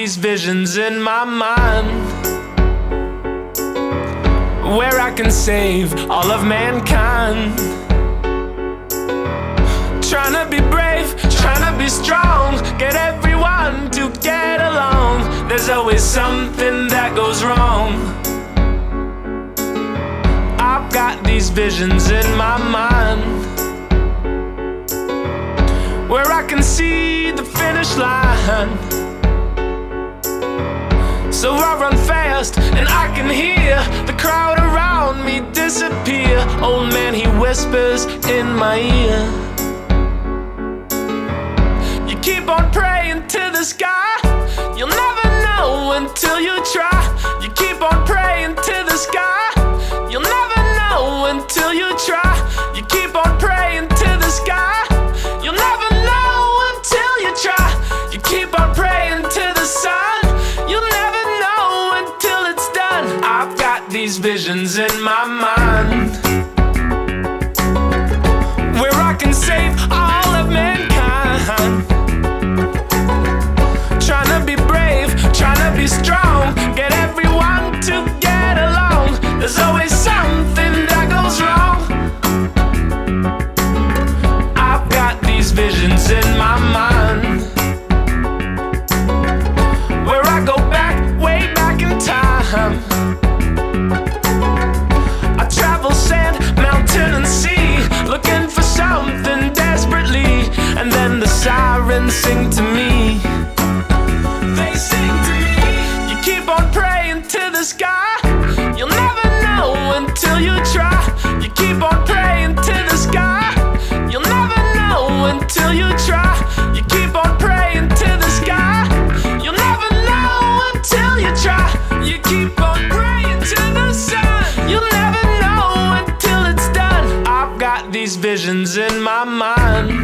these visions in my mind where I can save all of mankind. Trying to be brave, trying to be strong, get everyone to get along. There's always something that goes wrong. I've got these visions in my mind where I can see the finish line. So I run fast and I can hear the crowd around me disappear. Old man, he whispers in my ear. You keep on praying to the sky. You'll never know until you try. You keep on praying to the sky. You'll never know until you try. Visions in my mind visions in my mind.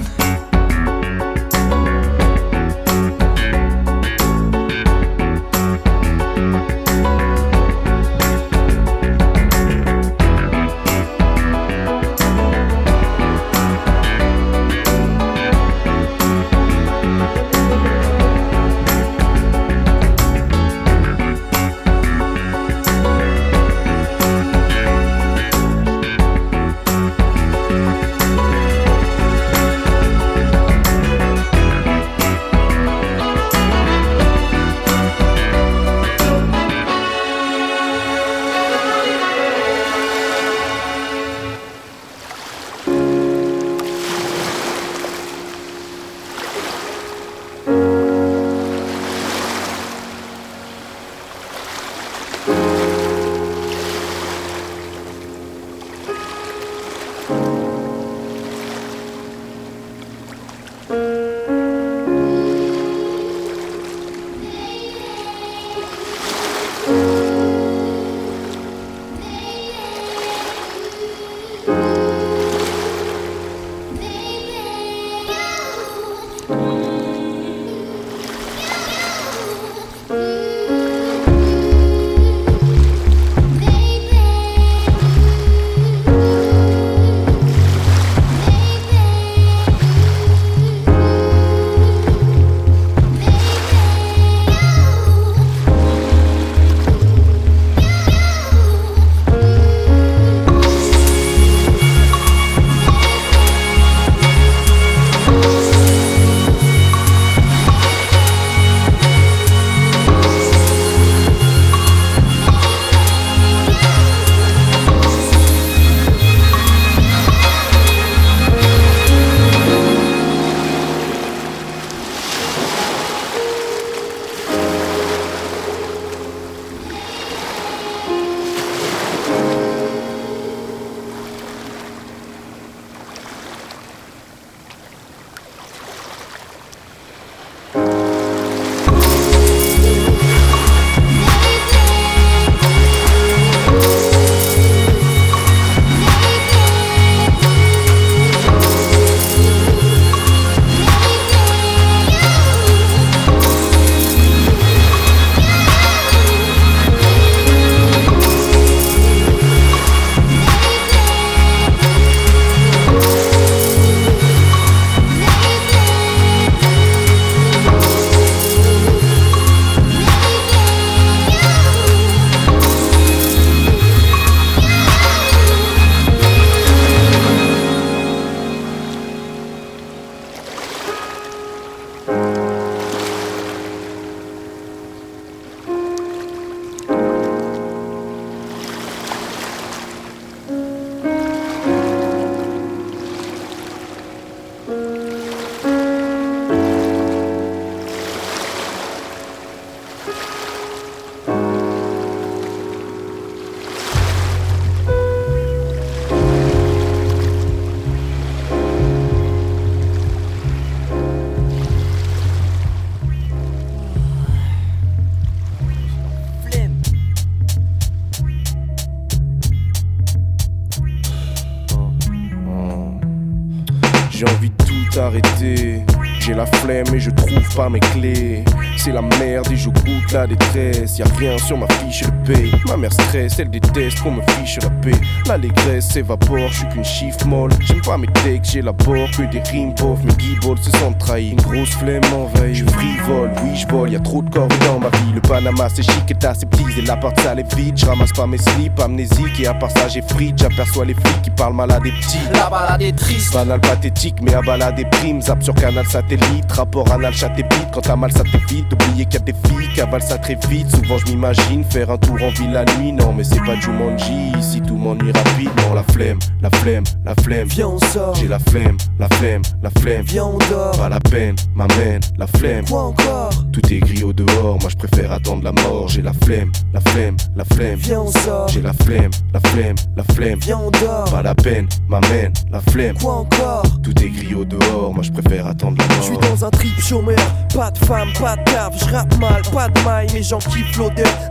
32 stress, y'a rien sur ma fiche de paie. Ma mère stresse, elle déteste qu'on me fiche la paix. L'allégresse s'évapore, je suis qu'une chiffre molle. J'aime pas mes textes, j'élabore que des rimes pauvres. Mes guibolles se sentent trahis, une grosse flemme m'envahit. Je frivole, oui, je vole, y'a trop de corps dans ma vie. Le Panama, c'est chic et aseptisé, l'appart sale est vide. Je ramasse pas mes slips amnésiques et à part ça, j'ai frites. J'aperçois les flics qui parlent mal à des petits. La balade est triste, banal pathétique, mais à balade des primes. Zap sur canal satellite, rapport anal chat et bite. Quand t'as mal, ça t'évite. Oublier qu'il y a des filles, cavale ça très vite. Souvent, je m'imagine faire un tour en ville la nuit. Non, mais c'est pas Jumanji. Ici, tout m'ennuie rapidement. La flemme, la flemme, la flemme. Viens, on sort. J'ai la flemme, la flemme, la flemme. Viens, on dort. Pas la peine, m'amène, la flemme. Quoi encore? Tout est gris au dehors, moi je préfère attendre la mort. J'ai la flemme, la flemme, la flemme. Viens, on sort. J'ai la flemme, la flemme, la flemme. Viens, on dort. Pas la peine, m'amène, la flemme. Quoi encore? Tout est gris au dehors, moi je préfère attendre la Je suis mort. dans un trip chômeur, pas de femme, pas de taf, je rappe mal, pas de maille, les gens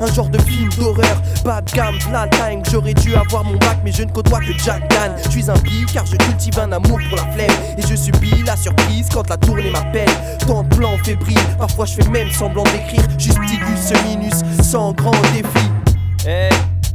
un genre de film d'horreur, pas de gamme, la time, j'aurais dû avoir mon bac, mais je ne côtoie que Jack Dan. Je suis un bi car je cultive un amour pour la flemme, et je subis la surprise quand la tournée m'appelle. Tant de plans fébriles, parfois je fais même semblant d'écrire, justicule ce minus, sans grand défi. Eh,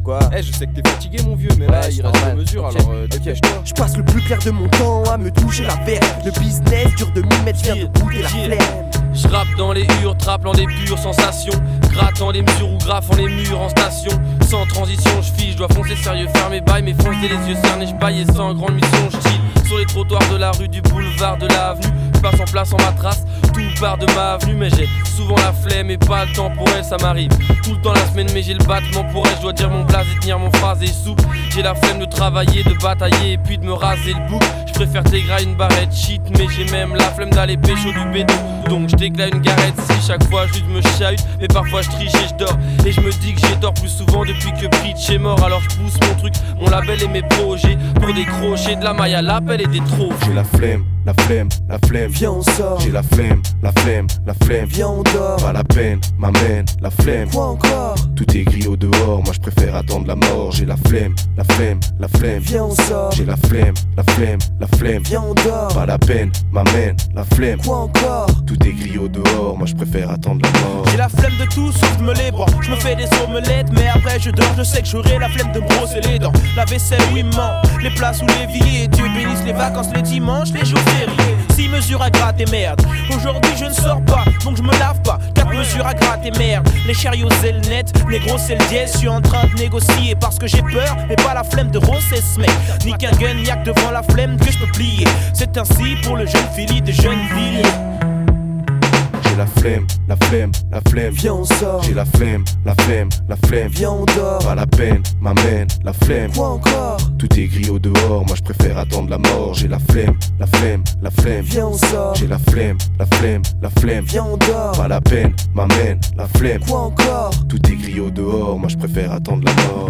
Quoi eh, je sais que t'es fatigué, mon vieux, mais là, il reste des mesures, alors euh, dépêche-toi. Je passe le plus clair de mon temps à me toucher la verre. Le business dure de m'y mettre, viens de goûter la flemme. Je rappe dans les hurs, traplant des pures sensations. Grattant les mesures ou graffant les murs en station. Sans transition, je fiche, je dois foncer sérieux, faire mes bails, mais foncer les yeux cernés, je baille et sans grande mission, je chill. Sur les trottoirs de la rue, du boulevard, de l'avenue. Je passe en place en ma trace, tout part de ma avenue, mais j'ai souvent la flemme et pas le temps pour elle, ça m'arrive. Tout le temps la semaine, mais j'ai le battement pour elle, je dois dire mon blaze et tenir mon phrase et souple. J'ai la flemme de travailler, de batailler et puis de me raser le bouc. Je préfère t'égrer une barrette shit, mais j'ai même la flemme d'aller pécho du béton. Donc je t'éclate une garette si chaque fois juste me chahute, mais parfois je triche et je dors. Et je me dis que j'ai tort plus souvent depuis que Bridge est mort. Alors je pousse mon truc, mon label et mes projets pour décrocher de la maille à l'appel et des trophées. J'ai la flemme, la flemme, la flemme. Viens, on sort. J'ai la flemme, la flemme, la flemme. Viens, on Pas la peine, m'amène, la flemme. Quoi encore Tout est gris au dehors, moi je préfère attendre la mort. J'ai la flemme, la flemme, la flemme. Viens, on sort. J'ai la flemme, la flemme, la flemme. Viens, on dort. Pas la peine, m'amène, la flemme. Quoi encore Tout est gris au dehors, moi je préfère attendre la mort. J'ai la flemme de tout sauf de me les bras. Je me fais des omelettes, mais après je dors. Je sais que j'aurai la flemme de me brosser les dents. La vaisselle, oui, ment. Les places où les billets. Dieu bénisse les vacances, les dimanches, les jours fériés. 6 mesures à gratter, merde. Aujourd'hui je ne sors pas, donc je me lave pas. 4 mesures à gratter, merde. Les chariots, c'est le net. Négro, c'est le dièse. Je suis en train de négocier parce que j'ai peur, mais pas la flemme de rosser ce mec. Ni qu'un gun, devant la flemme que je peux plier. C'est ainsi pour le jeune Philly de Jeuneville. J'ai la flemme, la flemme, la flemme. Viens, on sort. J'ai la flemme, la flemme, la flemme. Viens, on dort. Pas la peine, m'amène, la flemme. Quoi encore? Tout est gris au dehors, moi je préfère attendre la mort. J'ai la flemme, la flemme, la flemme. Viens, on sort. J'ai la flemme, la flemme, la flemme. Viens, on dort. Pas la peine, m'amène, la flemme. Quoi encore? Tout est gris au dehors, moi je préfère attendre la mort.